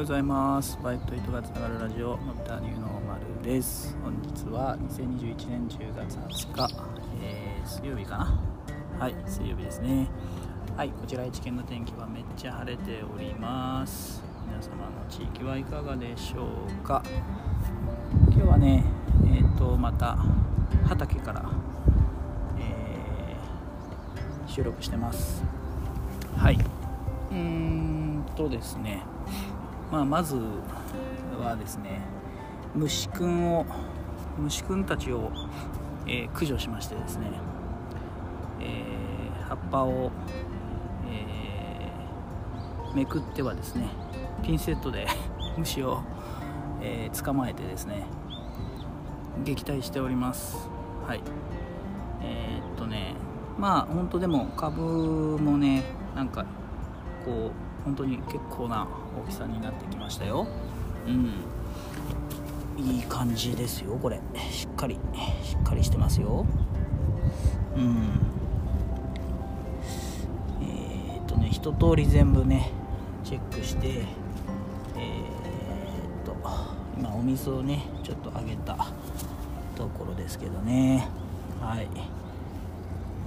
ようございます。バイクと糸がつながるラジオのび太ニューノーマルです。本日は2021年10月20日、えー、水曜日かな？はい水曜日ですね。はいこちら愛知県の天気はめっちゃ晴れております。皆様の地域はいかがでしょうか？今日はねえっ、ー、とまた畑から、えー、収録してます。はい。うーんとですね。まあ、まずはですね虫くんを虫くんたちを、えー、駆除しましてですね、えー、葉っぱを、えー、めくってはですねピンセットで 虫を、え捕まえてですね撃退しております。はい。えっとねまあ本当でも株もねなんかこう本当に結構な大きさになってきましたよ。うん。いい感じですよこれ。しっかり。しっかりしてますよ。うん。えー、っとね一通り全部ねチェックしてえ、っと今お水をねちょっとあげたところですけどね。はい。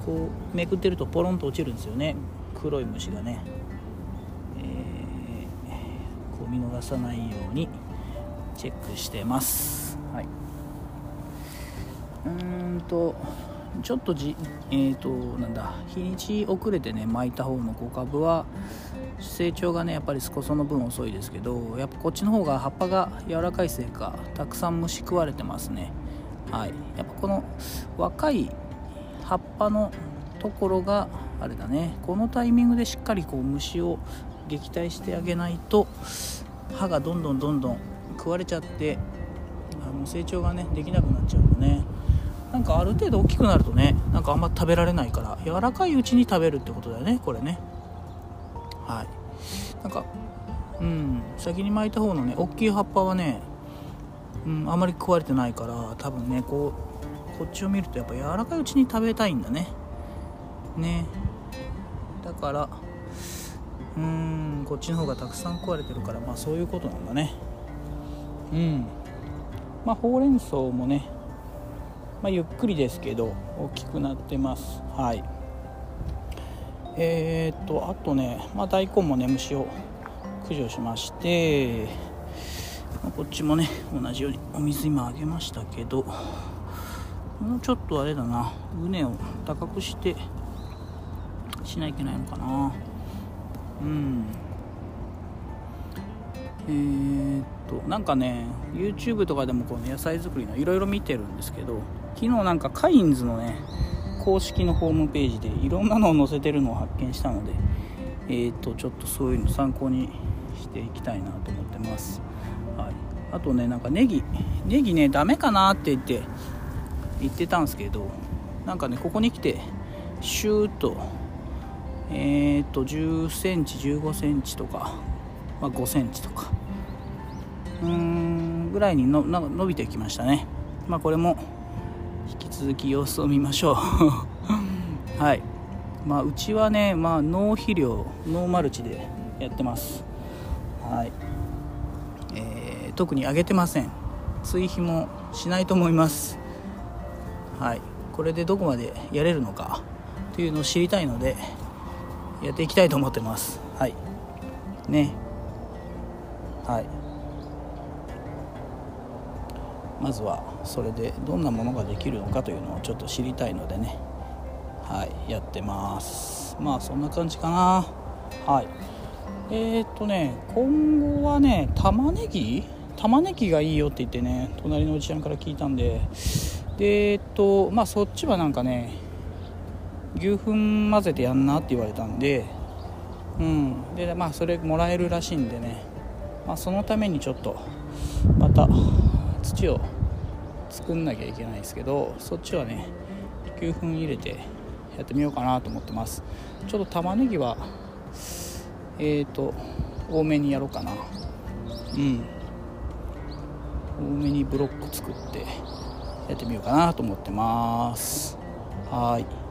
こうめくってるとポロンと落ちるんですよね。黒い虫がね。見逃さないようにチェックしてます。はい。うーんとちょっとじえーとなんだ日にち遅れてね巻いた方の小株は成長がねやっぱり少その分遅いですけどやっぱこっちの方が葉っぱが柔らかいせいかたくさん虫食われてますね。はい。やっぱこの若い葉っぱのところがあれだねこのタイミングでしっかりこう虫を撃退してあげないと歯がどんどんどんどん食われちゃってあの成長がねできなくなっちゃうのねなんかある程度大きくなるとねなんかあんま食べられないから柔らかいうちに食べるってことだよねこれねはいなんかうん先に巻いた方のね大きい葉っぱはね、うん、あまり食われてないから多分ねこうこっちを見るとやっぱ柔らかいうちに食べたいんだねねだからうーんこっちの方がたくさん食われてるからまあそういうことなんだね。うん。まあほうれん草もね、まあ、ゆっくりですけど大きくなってます。はい。えー、っとあとね、まあ、大根もね虫を駆除しましてまあ、こっちもね同じようにお水今あげましたけどもうちょっとあれだな畝を高くしてしないといけないのかな。え、っとなんかね YouTube とかでもこの野菜作りのいろいろ見てるんですけど昨日なんかカインズのね公式のホームページでいろんなのを載せてるのを発見したのでえー、っとちょっとそういうの参考にしていきたいなと思ってます、はい、あとねなんかネギネギねダメかなって言って言ってたんですけどなんかねここに来てシューッとえー、と10センチ15センチとか、まあ、5センチとか。うーんぐらいにの伸びてきましたね。まあこれも引き続き様子を見ましょう。はい。まあうちはねまあノー肥料ノーマルチでやってます。はい。えー、特に上げてません。追肥もしないと思います。はい。これでどこまでやれるのかというのを知りたいのでやっていきたいと思ってます。はい。ね。はい。まずはそれでどんなものができるのかというのをちょっと知りたいのでね。はい。やってます。まあそんな感じかな。はい。えー、っとね今後はね玉ねぎ？玉ねぎがいいよって言ってね隣のおじちゃんから聞いたんで。でえ、っとまあそっちはなんかね牛糞混ぜてやんなって言われたんでうん。でまあそれもらえるらしいんでね、まあ、そのためにちょっとまた土を作んなきゃいけないですけどそっちはね牛糞入れてやってみようかなと思ってます。ちょっと玉ねぎはえーと多めにやろうかな。うん。多めにブロック作ってやってみようかなと思ってます。はい。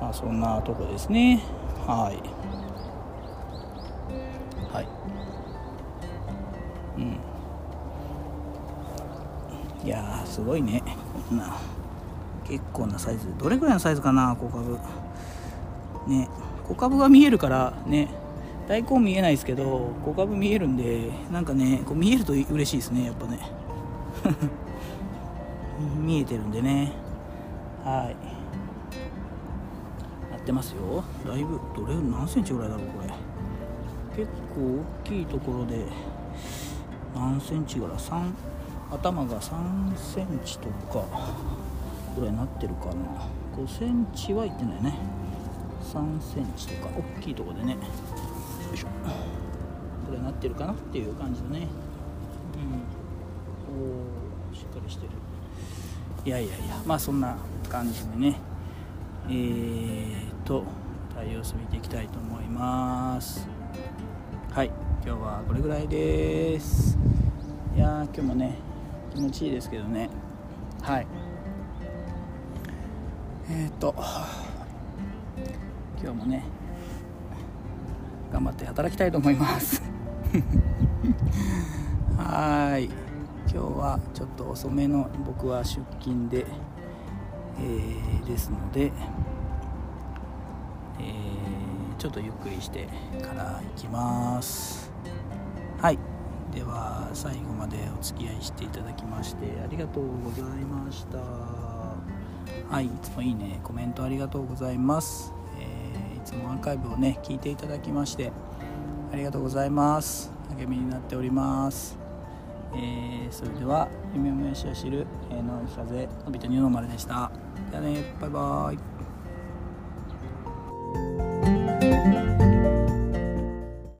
まあ、そんなとこですね。はい。はい。うん。いやーすごいね。こんな結構なサイズ。どれぐらいのサイズかな小株。ね。小株が見えるからね。大根見えないですけど小株見えるんでなんかねこう見えると嬉しいですねやっぱね。見えてるんでね。はい。ってますよ。だいぶどれ何センチぐらいだろうこれ。結構大きいところで何センチぐらい？3頭が3センチとかぐらいになってるかな。5センチはいってないね。3センチとか大きいとこでね。よいしょ。これなってるかなっていう感じだね。うん。おおしっかりしてる。いやいやいやまあそんな感じでね。えーと対応して見ていきたいと思います。はい今日はこれぐらいです。いやー今日もね気持ちいいですけどね。はい。えっ、ー、と今日もね頑張って働きたいと思います。はい。今日はちょっと遅めの僕は出勤で、えー、ですので、えー、ちょっとゆっくりしてから行きます。はい。では最後までお付き合いしていただきましてありがとうございました。はい。いつもいいねコメントありがとうございます、えー、いつもアーカイブをね聞いていただきましてありがとうございます。励みになっております。えー、それでは夢をもやしを知る、えー、の風のびとニューノーマルでした。じゃあねバイバーイ。